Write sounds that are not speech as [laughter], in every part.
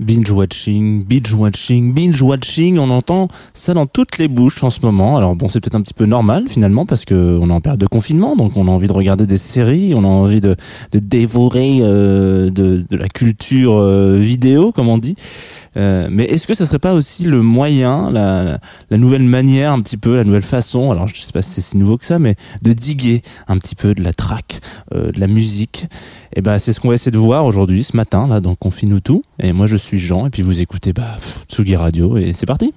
Binge watching, binge watching, binge watching, on entend ça dans toutes les bouches en ce moment. Alors bon, c'est peut-être un petit peu normal finalement parce que on est en période de confinement, donc on a envie de regarder des séries, on a envie de, de dévorer euh, de, de la culture euh, vidéo, comme on dit. Euh, mais est-ce que ça serait pas aussi le moyen, la, la nouvelle manière, un petit peu, la nouvelle façon, alors je sais pas si c'est si nouveau que ça, mais de diguer un petit peu de la track, euh, de la musique? Et ben c'est ce qu'on va essayer de voir aujourd'hui, ce matin, là, dans Confine-nous tout. Et moi je suis Jean, et puis vous écoutez bah, Tsugi Radio, et c'est parti.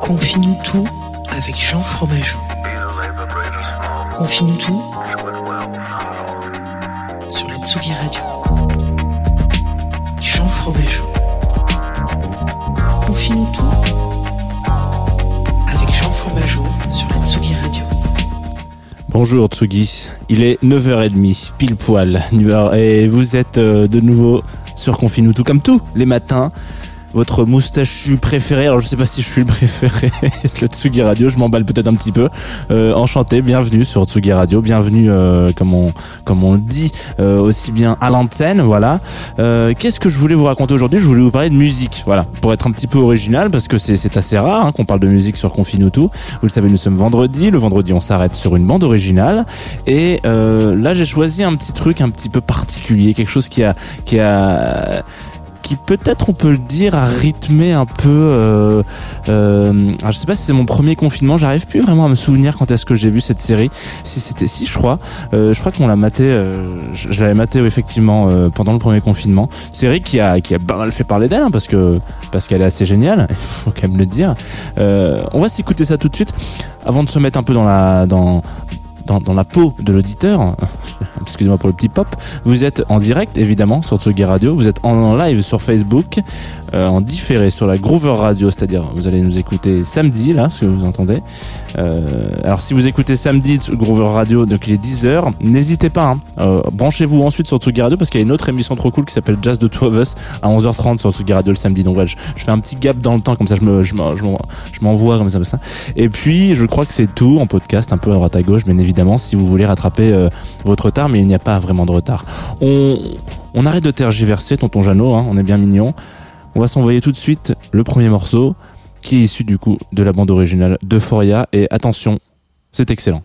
Confie-nous tout avec Jean Fromageau. Confie-nous tout sur la Tsugi Radio. Jean Fromageau. Confie-nous tout avec Jean Fromageau sur la Tsugi Radio. Bonjour Tsugi, il est 9h30, pile poil, et vous êtes euh, de nouveau sur Confine-nous tout, comme tous les matins. Votre moustachu préféré, alors je sais pas si je suis le préféré [laughs] de Tsugi Radio, je m'emballe peut-être un petit peu. Euh, enchanté, bienvenue sur Tsugi Radio, bienvenue euh, comme on comme on le dit euh, aussi bien à l'antenne, voilà. Euh, Qu'est-ce que je voulais vous raconter aujourd'hui? Je voulais vous parler de musique, voilà, pour être un petit peu original parce que c'est assez rare hein, qu'on parle de musique sur Confine-nous tout. Vous le savez, nous sommes vendredi, le vendredi on s'arrête sur une bande originale. Et euh, là j'ai choisi un petit truc un petit peu particulier, quelque chose qui a qui a peut-être on peut le dire a rythmé un peu euh, euh, alors je sais pas si c'est mon premier confinement j'arrive plus vraiment à me souvenir quand est-ce que j'ai vu cette série. Si c'était si je crois. Euh, je crois qu'on l'a maté je, l'avais maté effectivement pendant le premier confinement. Série qui a qui a pas mal fait parler d'elle hein, parce que parce qu'elle est assez géniale [laughs] il faut quand même le dire. On va s'écouter ça tout de suite avant de se mettre un peu dans la dans dans, la peau de l'auditeur, [laughs] excusez-moi pour le petit pop, vous êtes en direct évidemment sur Tsugi Radio, vous êtes en live sur Facebook, euh, en différé sur la Groover Radio, c'est-à-dire vous allez nous écouter samedi là, ce que vous entendez. Euh, alors si vous écoutez samedi Groover Radio, donc il est 10h, n'hésitez pas, hein, euh, branchez-vous ensuite sur Tsugi Radio parce qu'il y a une autre émission trop cool qui s'appelle Jazz de Two of Us à 11h30 sur Tsugi Radio le samedi, donc voilà, je, fais un petit gap dans le temps comme ça, je me, je m'envoie comme ça, comme ça. Et puis, je crois que c'est tout en podcast, un peu à droite à gauche, bien évidemment, si vous voulez rattraper euh, votre retard, mais il n'y a pas vraiment de retard. On, arrête de tergiverser, tonton Jeannot, hein, on est bien mignon. On va s'envoyer tout de suite le premier morceau, qui est issu du coup de la bande originale d'Euphoria. Et attention, c'est excellent.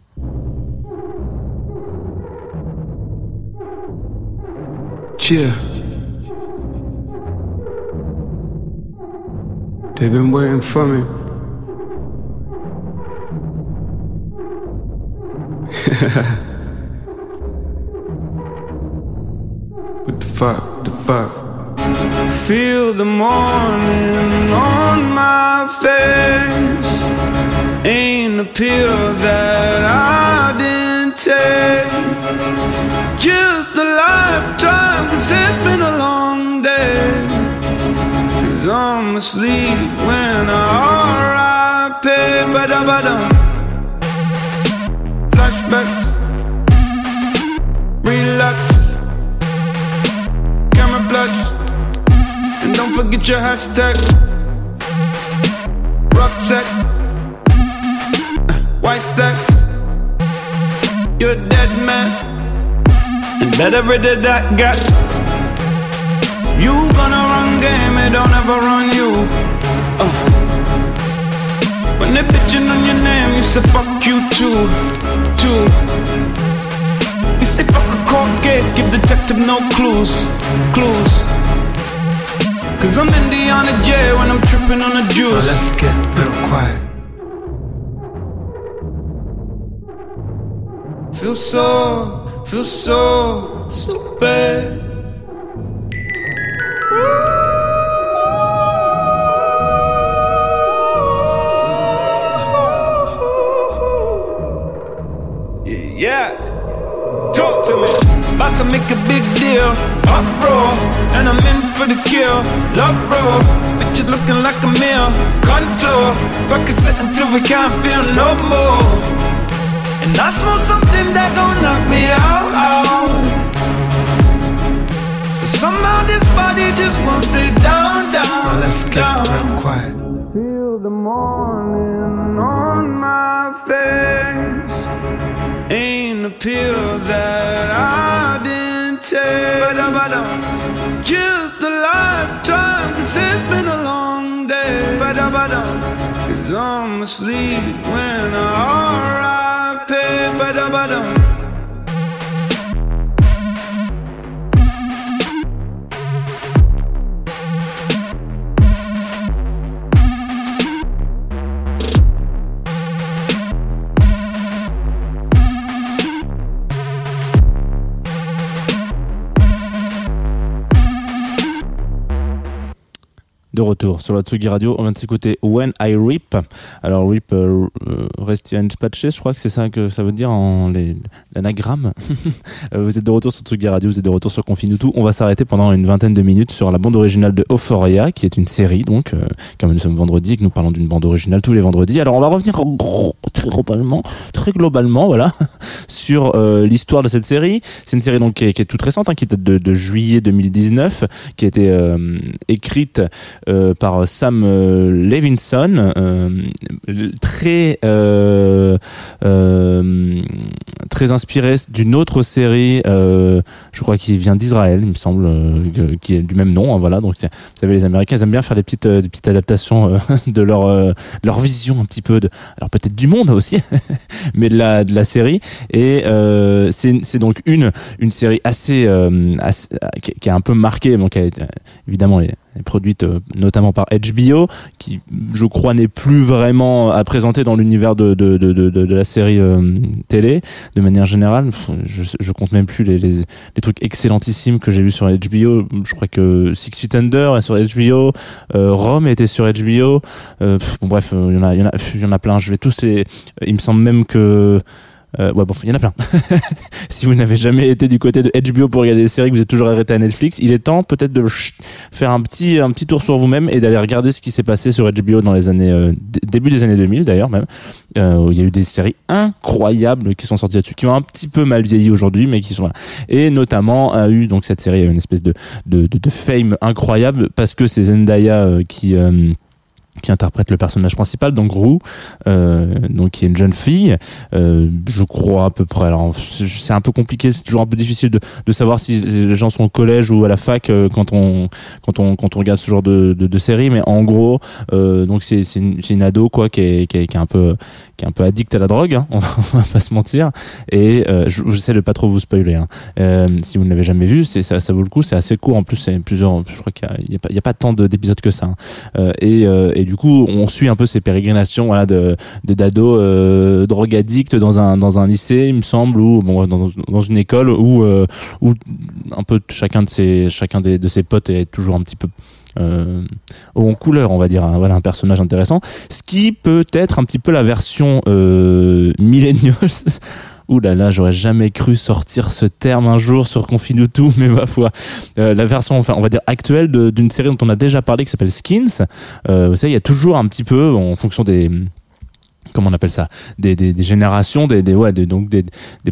Yeah. They've been waiting for me. [laughs] what the fuck? The fuck? Feel the morning on my face. Ain't a pill that I didn't take. Just a lifetime, cause it's been a long day. Cause I'm asleep when I RIP. Ba-da-ba-dum. Forget your hashtag. Rucksack, [laughs] white stacks. You're a dead man. And better rid of that gap. You gonna run game, it don't ever run you. Uh. When they bitching on your name, you say fuck you too, too. You say fuck a court case, give detective no clues, clues. Cause I'm Indiana J when I'm tripping on the juice. Now let's get real quiet. Feel so, feel so stupid. Yeah, talk to me. About to make a big deal. Uproar, and I'm in for the kill. Love roll, bitches looking like a meal. Contour, fucking sit until we can't feel no more. And I smoke something that gon' knock me out. out. But somehow this body just won't stay down, down, Now let's get down. real quiet. Feel the morning on my face. Ain't a pill that I didn't take. Just a lifetime, cause it's been a long day. Cause I'm asleep when I R.I.P. De retour sur la Tsugi Radio, on vient de s'écouter When I Rip. Alors Rip, euh, euh, reste patché, je crois que c'est ça que ça veut dire en l'anagramme. [laughs] Euh, vous êtes de retour sur Tsugi Radio, vous êtes de retour sur Confinutu. On va s'arrêter pendant une vingtaine de minutes sur la bande originale de Euphoria, qui est une série, donc, euh, comme nous sommes vendredi et que nous parlons d'une bande originale tous les vendredis. Alors on va revenir très globalement, très globalement, voilà, [laughs] sur l'histoire de cette série. C'est une série donc qui est, toute récente, hein, qui date de, juillet 2019, qui a été écrite euh, par Sam euh, Levinson, euh, très très inspiré d'une autre série, je crois qui vient d'Israël, il me semble, qui est du même nom. hein, voilà, donc vous savez les Américains ils aiment bien faire des petites des petites adaptations [laughs] de leur leur vision un petit peu de, alors peut-être du monde aussi, [laughs] mais de la de la série. Et c'est donc une une série assez, assez- qui, a un peu marqué, donc euh, évidemment produite euh, notamment par HBO, qui je crois n'est plus vraiment à présenter dans l'univers de, de, de, de, de la série euh, télé de manière générale. Je, je compte même plus les, les, les trucs excellentissimes que j'ai vus sur HBO. Je crois que Six Feet Under est sur HBO, euh, Rome était sur HBO. Euh, bon bref, euh, il y en a, il y en a, il y en a plein. Je vais tous les. Il me semble même que euh, ouais, bon, il y en a plein. [laughs] si vous n'avez jamais été du côté de HBO pour regarder des séries, que vous êtes toujours arrêté à Netflix, il est temps peut-être de faire un petit, un petit tour sur vous-même et d'aller regarder ce qui s'est passé sur HBO dans les années, euh, début des années 2000 d'ailleurs même. Euh, il y a eu des séries incroyables qui sont sorties là-dessus, qui ont un petit peu mal vieilli aujourd'hui, mais qui sont là. Et notamment a eu donc cette série une espèce de, de, de, de fame incroyable parce que c'est Zendaya euh, qui euh, qui interprète le personnage principal, donc Rue, euh, donc qui est une jeune fille, euh, je crois à peu près. Alors c'est un peu compliqué, c'est toujours un peu difficile de, de savoir si les gens sont au collège ou à la fac euh, quand on quand on quand on regarde ce genre de de, de série, mais en gros, euh, donc c'est c'est une, une ado quoi qui est, qui est qui est un peu qui est un peu addict à la drogue, hein, [laughs] on va pas se mentir. Et euh, je- j'essaie de pas trop vous spoiler. Hein. Euh, si vous ne l'avez jamais vu, c'est ça, ça vaut le coup. C'est assez court. En plus, c'est plusieurs. Je crois qu'il y a, il y a pas, il y a pas tant de- d'épisodes que ça. hein. Et, et du coup, on suit un peu ces pérégrinations, de d'ados euh, dans un dans un lycée, il me semble, ou dans, une école où euh, où un peu chacun de ses chacun des, de ses potes est toujours un petit peu euh, en couleur, on va dire, hein, voilà un personnage intéressant. Ce qui peut être un petit peu la version euh, millennials. [laughs] Ouh là là, j'aurais jamais cru sortir ce terme un jour sur Confinutu, [laughs] mais ma foi. Euh, la version, enfin, on va dire actuelle d'une série dont on a déjà parlé qui s'appelle Skins. Euh, vous savez, il y a toujours un petit peu, en fonction des comment on appelle ça des, des, des générations des, des ouais des, donc des, des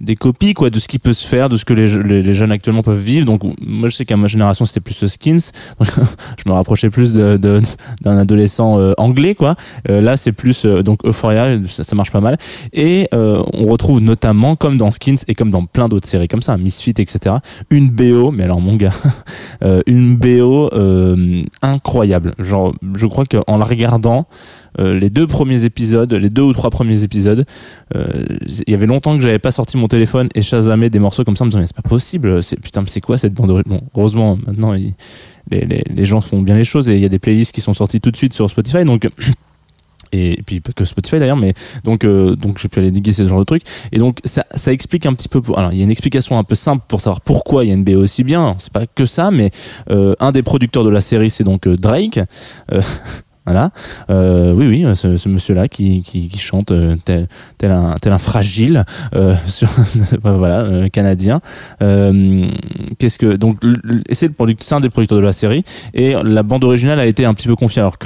des copies quoi de ce qui peut se faire de ce que les, les, les jeunes actuellement peuvent vivre. Donc moi je sais qu'à ma génération c'était plus skins. [laughs] Je me rapprochais plus de de- d'un adolescent euh, anglais quoi. Euh, là c'est plus euh, donc Euphoria ça, ça marche pas mal. Et euh, on retrouve notamment comme dans skins et comme dans plein d'autres séries comme ça Misfit etc une BO mais alors mon gars [laughs] euh, une BO euh, incroyable. Genre je crois qu'en la regardant euh, les deux premiers épisodes, les deux ou trois premiers épisodes, euh, il y avait longtemps que j'avais pas sorti mon téléphone et chasamé des morceaux comme ça en me disant mais c'est pas possible, c'est putain mais c'est quoi cette bande Bon, heureusement maintenant les, les, les gens font bien les choses et il y a des playlists qui sont sorties tout de suite sur Spotify donc [coughs] et, puis que Spotify d'ailleurs mais donc euh, donc j'ai pu aller diguer ce genre de trucs et donc ça ça explique un petit peu pour alors il y a une explication un peu simple pour savoir pourquoi il y a une aussi bien c'est pas que ça mais euh, un des producteurs de la série c'est donc euh, Drake euh, [laughs] Voilà, euh, oui, oui, ce, ce monsieur-là qui, qui, qui chante euh, tel, tel un tel un fragile, euh, [laughs] sur, voilà, euh, canadien. Euh, Qu'est-ce que donc c'est le product, c'est un des producteurs de la série. Et la bande originale a été un petit peu confiée. Alors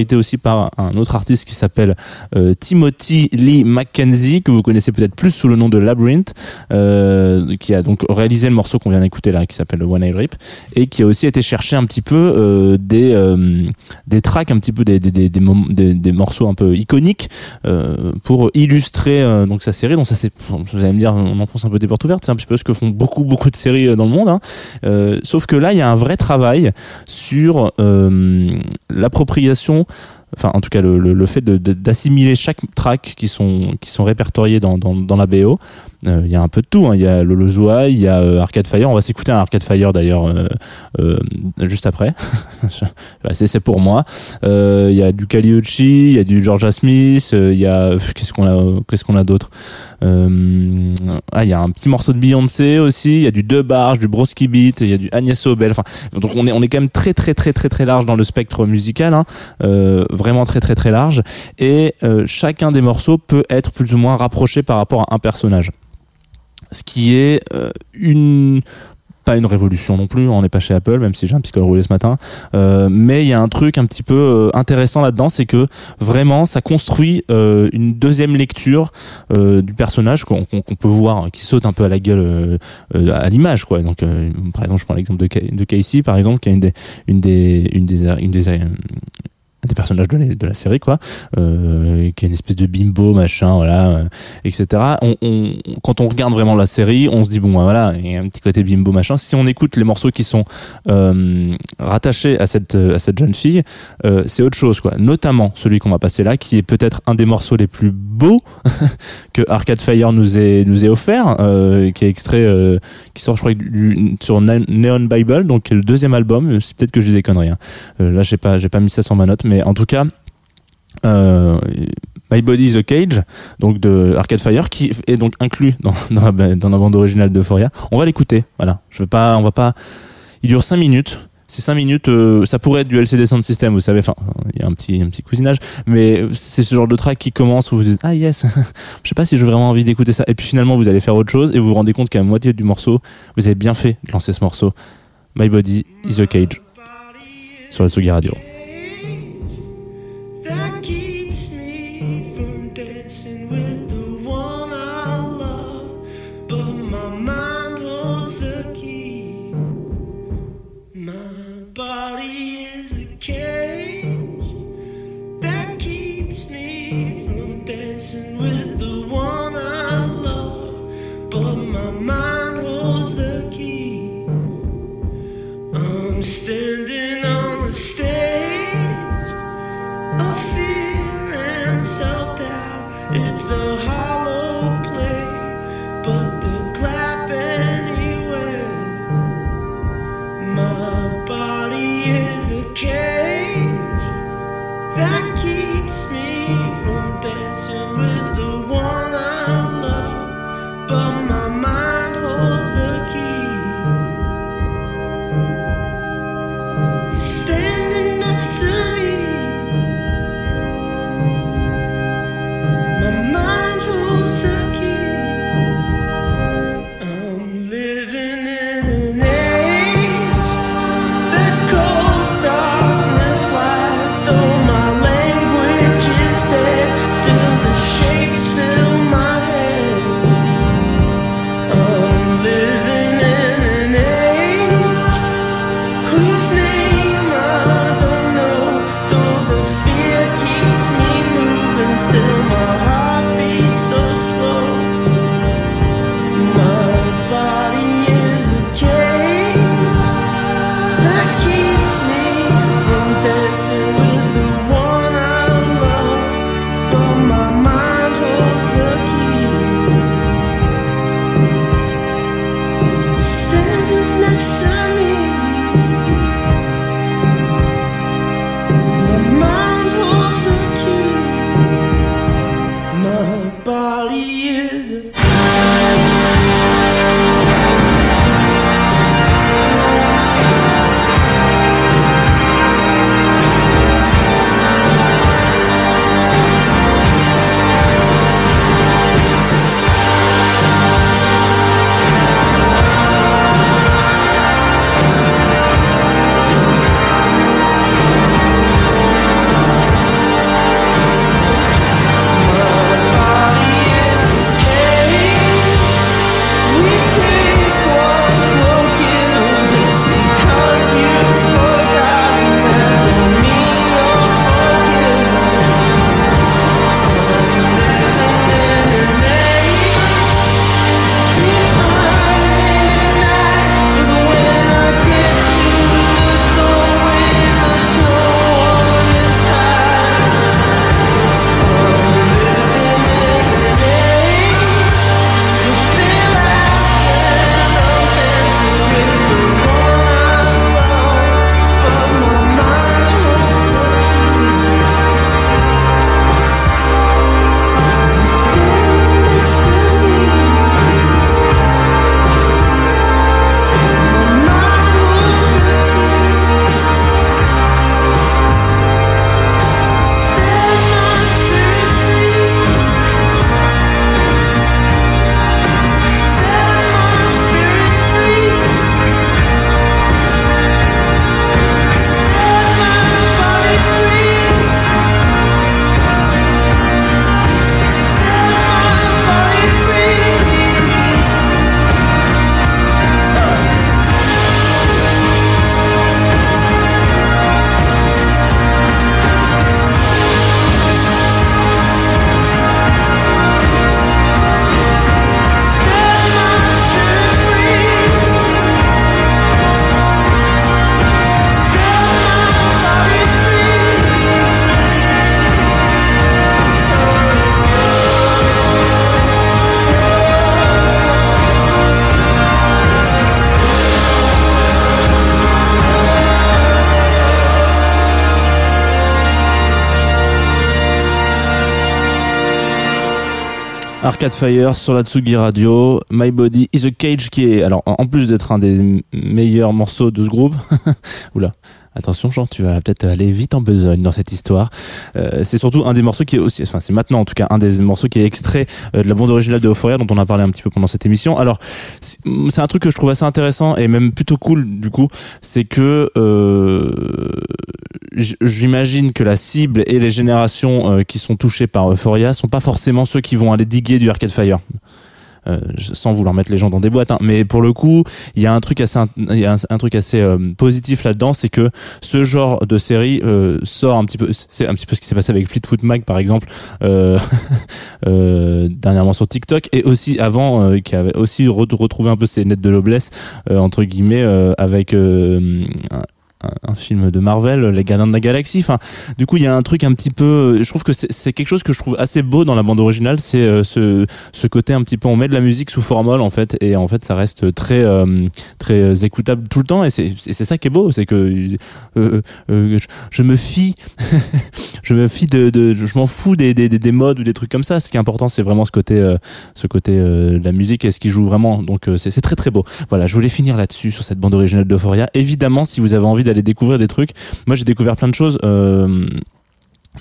été aussi par un autre artiste qui s'appelle euh, Timothy Lee McKenzie que vous connaissez peut-être plus sous le nom de Labyrinth, euh, qui a donc réalisé le morceau qu'on vient d'écouter là, qui s'appelle One Eye Rip et qui a aussi été chercher un petit peu euh, des euh, des tracks, un petit peu des des, des, des, morceaux un peu iconiques euh, pour illustrer euh, donc sa série. Donc ça c'est, vous allez me dire, on enfonce un peu des portes ouvertes. C'est un petit peu ce que font beaucoup beaucoup de séries euh, dans le monde. Hein. Sauf que là il y a un vrai travail sur l'appropriation. Enfin, en tout cas, le, le, le fait d'assimiler chaque track qui sont qui sont répertoriés dans dans, dans la BO. Euh, Il y a un peu de tout. hein. Il y a Lolo il y a euh, Arcade Fire. On va s'écouter un Arcade Fire d'ailleurs euh, euh, juste après. [laughs] C'est pour moi. Euh, Il y a du Kaliuchi, il y a du Georgia Smith, il y a qu'est-ce qu'on a qu'est-ce qu'on a d'autre? Ah, il y a un petit morceau de Beyoncé aussi. Il y a du Deux Barge, du Broski Beat, il y a du Agnès Obel. Enfin, donc on est on est quand même très très très très très large dans le spectre musical. Hein. Vraiment très très très large. Et euh, chacun des morceaux peut être plus ou moins rapproché par rapport à un personnage. Ce qui est euh, une pas une révolution non plus, on n'est pas chez Apple, même si j'ai un petit col roulé ce matin. Euh, mais il y a un truc un petit peu intéressant là-dedans, c'est que vraiment ça construit une deuxième lecture du personnage qu'on peut voir, qui saute un peu à la gueule à l'image, quoi. Donc, par exemple, je prends l'exemple de, Ca- de Casey, par exemple, qui a une des une des des personnages de la, de la série quoi. Euh, qui est une espèce de bimbo machin voilà euh, etc on, on, quand on regarde vraiment la série on se dit bon voilà il y a un petit côté bimbo machin. Si on écoute les morceaux qui sont euh, rattachés à cette à cette jeune fille euh, c'est autre chose quoi. Notamment celui qu'on va passer là qui est peut-être un des morceaux les plus beaux [laughs] que Arcade Fire nous est nous est offert euh, qui est extrait euh, qui sort je crois du- sur Ne- Neon Bible donc le deuxième album c'est peut-être que j'ai des conneries hein. Euh, là j'ai pas j'ai pas mis ça sur ma note en tout cas euh, My Body is a Cage donc de Arcade Fire qui est donc inclus dans, [laughs] dans, la, dans la bande originale d'Euphoria on va l'écouter voilà. Je veux pas on va pas il dure 5 minutes. C'est 5 minutes euh, ça pourrait être du LCD Sound System vous savez enfin il y a un petit un petit cousinage mais c'est ce genre de track qui commence où vous dites ah yes. [laughs] Je sais pas si j'ai vraiment envie d'écouter ça. Et puis finalement vous allez faire autre chose et vous vous rendez compte qu'à la moitié du morceau vous avez bien fait de lancer ce morceau. My Body is a Cage. Sur le Sugi Radio Arcade Fire sur la Tsugi Radio, My Body is a Cage qui est, alors en plus d'être un des meilleurs morceaux de ce groupe, [laughs] oula, attention Jean, tu vas peut-être aller vite en besogne dans cette histoire, euh, c'est surtout un des morceaux qui est aussi, enfin c'est maintenant en tout cas un des morceaux qui est extrait euh, de la bande originale de Euphoria dont on a parlé un petit peu pendant cette émission. Alors c'est un truc que je trouve assez intéressant et même plutôt cool du coup, c'est que euh, j'imagine que la cible et les générations euh, qui sont touchées par Euphoria sont pas forcément ceux qui vont aller diguer du Arcade Fire. Euh, sans vouloir mettre les gens dans des boîtes, hein. mais pour le coup, il y a un truc assez, il y a un, truc assez euh, positif là-dedans, c'est que ce genre de série euh, sort un petit peu, c'est un petit peu ce qui s'est passé avec Fleetwood Mac par exemple, [laughs] dernièrement sur TikTok, et aussi avant, qui avait aussi re- retrouvé un peu ses nettes de noblesse entre guillemets avec un, film de Marvel, Les Gardiens de la Galaxie. Enfin, du coup, il y a un truc un petit peu. Je trouve que c'est quelque chose que je trouve assez beau dans la bande originale. C'est euh, ce, ce côté un petit peu. On met de la musique sous formol en fait, et en fait, ça reste très euh, très écoutable tout le temps. Et c'est ça qui est beau, c'est que euh, euh, euh, je, je me fie, [laughs] je me fie de, de je m'en fous des, des des des modes ou des trucs comme ça. Ce qui est important, c'est vraiment ce côté euh, ce côté de la musique et ce qui joue vraiment. Donc c'est c'est très très beau. Voilà, je voulais finir là-dessus sur cette bande originale d'Euphoria. Évidemment, si vous avez envie d'aller découvrir des trucs, moi j'ai découvert plein de choses. Euh,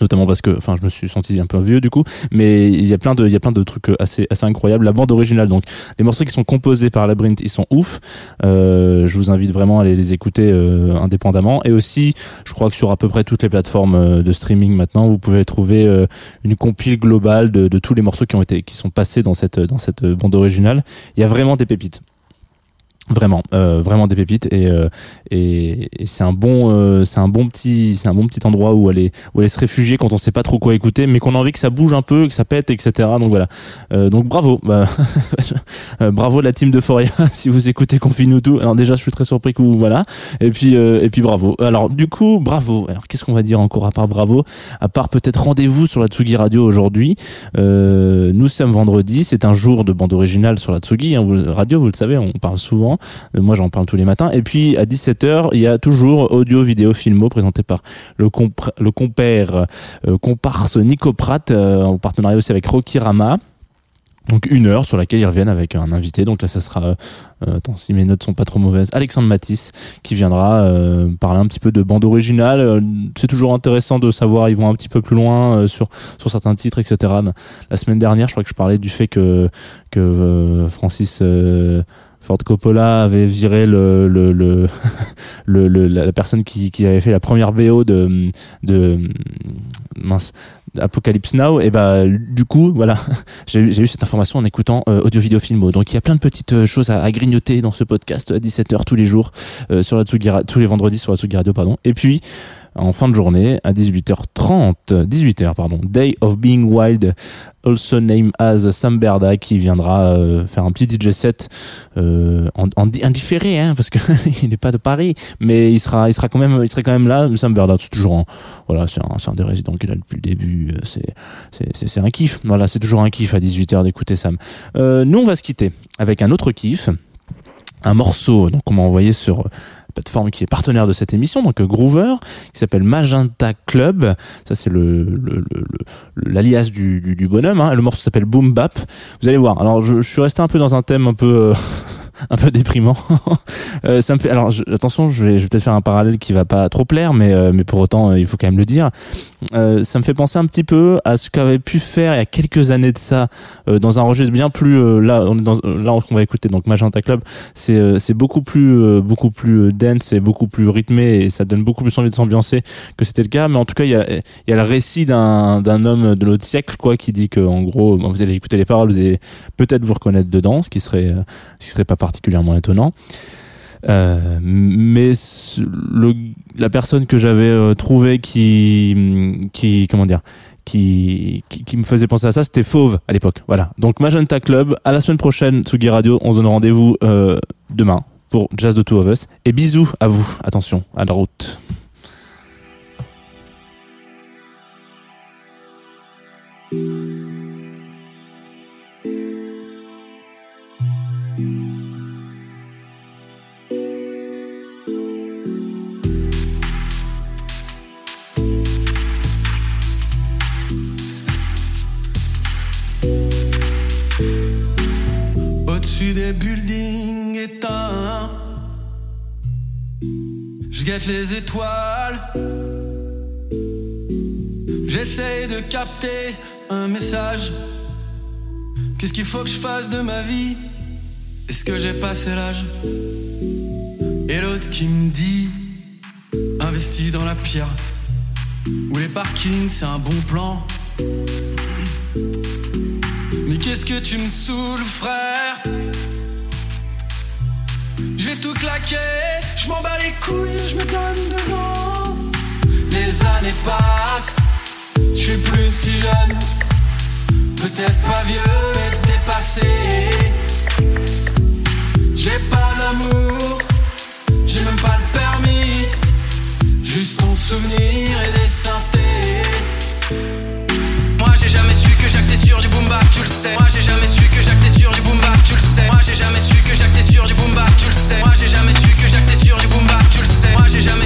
notamment parce que enfin je me suis senti un peu vieux du coup. Mais il y a plein de il y a plein de trucs assez assez incroyables. La bande originale donc les morceaux qui sont composés par Labyrinth ils sont ouf. Euh, je vous invite vraiment à aller les écouter euh, indépendamment. Et aussi je crois que sur à peu près toutes les plateformes euh, de streaming maintenant vous pouvez trouver euh, une compile globale de, de tous les morceaux qui ont été qui sont passés dans cette dans cette bande originale. Il y a vraiment des pépites Vraiment, euh, vraiment des pépites et euh, et, et c'est un bon euh, c'est un bon petit c'est un bon petit endroit où aller où aller se réfugier quand on sait pas trop quoi écouter mais qu'on a envie que ça bouge un peu que ça pète etc donc voilà. Euh, donc bravo. Bah, [laughs] euh, bravo la team de Foria. [laughs] Si vous écoutez Confine-nous tout alors déjà je suis très surpris que vous voilà. Et puis euh, et puis bravo. Alors du coup bravo. Alors qu'est-ce qu'on va dire encore à part bravo? À part peut-être rendez-vous sur la Tsugi Radio aujourd'hui. Nous sommes vendredi. C'est un jour de bande originale sur la Tsugi hein, radio vous le savez on parle souvent moi, j'en parle tous les matins. Et puis à 17h, il y a toujours audio, vidéo, filmo présenté par le, compère euh, comparse Nico Pratt euh, en partenariat aussi avec Rocky Rama. Donc une heure sur laquelle ils reviennent avec un invité. Donc là, ça sera, euh, euh, attends, si mes notes sont pas trop mauvaises, Alexandre Matisse qui viendra euh, parler un petit peu de bande originale. Euh, C'est toujours intéressant de savoir, ils vont un petit peu plus loin euh, sur sur certains titres, etc. La semaine dernière, je crois que je parlais du fait que que euh, Francis euh, Ford Coppola avait viré le le le, [laughs] le, le- la personne qui, qui avait fait la première BO de de mince Apocalypse Now. Et bah du coup voilà [laughs] j'ai eu- cette information en écoutant euh, audio vidéo filmo. Donc il y a plein de petites euh, choses à, à grignoter dans ce podcast à 17h tous les jours euh, sur la Tsugi tous les vendredis sur la Tsugi Radio pardon. Et puis en fin de journée à 18h30 18h pardon Day of Being Wild also named as Sam Berda qui viendra euh, faire un petit DJ set euh, en, en di- indifféré hein, parce que [laughs] il n'est pas de Paris mais il sera il sera quand même il serait quand même là. Sam Berda c'est toujours en, voilà c'est un, un des résidents qu'il a depuis le début euh, c'est c'est un kiff. Voilà c'est toujours un kiff à 18h d'écouter Sam. Euh, nous on va se quitter avec un autre kiff un morceau donc on m'a envoyé sur euh, la plateforme qui est partenaire de cette émission donc euh, Groover qui s'appelle Magenta Club. Ça c'est le l'alias du, du, bonhomme hein. le morceau s'appelle Boom Bap. Vous allez voir. Alors je, je suis resté un peu dans un thème un peu euh, [laughs] un peu déprimant. [laughs] Euh, ça me fait alors je- attention je vais, je vais peut-être faire un parallèle qui va pas trop plaire mais euh, mais pour autant euh, il faut quand même le dire. Euh, ça me fait penser un petit peu à ce qu'avait pu faire il y a quelques années de ça euh, dans un registre bien plus là on est dans là on va écouter donc Magenta Club. C'est c'est beaucoup plus beaucoup plus dense et beaucoup plus rythmé et ça donne beaucoup plus envie de s'ambiancer que c'était le cas. Mais en tout cas il y a il y a le récit d'un d'un homme de notre siècle quoi qui dit que en gros vous allez écouter les paroles vous allez peut-être vous reconnaître dedans ce qui serait ce qui serait pas particulièrement étonnant euh, mais la personne que j'avais euh, trouvée qui, comment dire, me faisait penser à ça, c'était Fauve à l'époque. Voilà. Donc Magenta Club, à la semaine prochaine, Tsugi Radio, on se donne rendez-vous euh, demain pour Jazz the Two of Us. Et bisous à vous. Attention, à la route. Les étoiles. J'essaye de capter un message. Qu'est-ce qu'il faut que je fasse de ma vie? Est-ce que j'ai passé l'âge? Et l'autre qui me dit Investi dans la pierre. Où les parkings, c'est un bon plan. Mais qu'est-ce que tu me saoules, frère? Je vais tout claquer, je m'en bats les couilles, je me donne deux ans. Les années passent, je suis plus si jeune. Peut-être pas vieux et dépassé. J'ai pas d'amour, j'ai même pas le permis. Juste ton souvenir et des synthés. Moi j'ai jamais su que j'actais sur du boom bap, tu le sais. Moi j'ai jamais su que j'actais sur du boom bap, tu le sais. Moi j'ai jamais su que j'actais sur du tu le sais. Moi j'ai jamais su que j'actais sur du boom bap, tu le sais. Moi j'ai jamais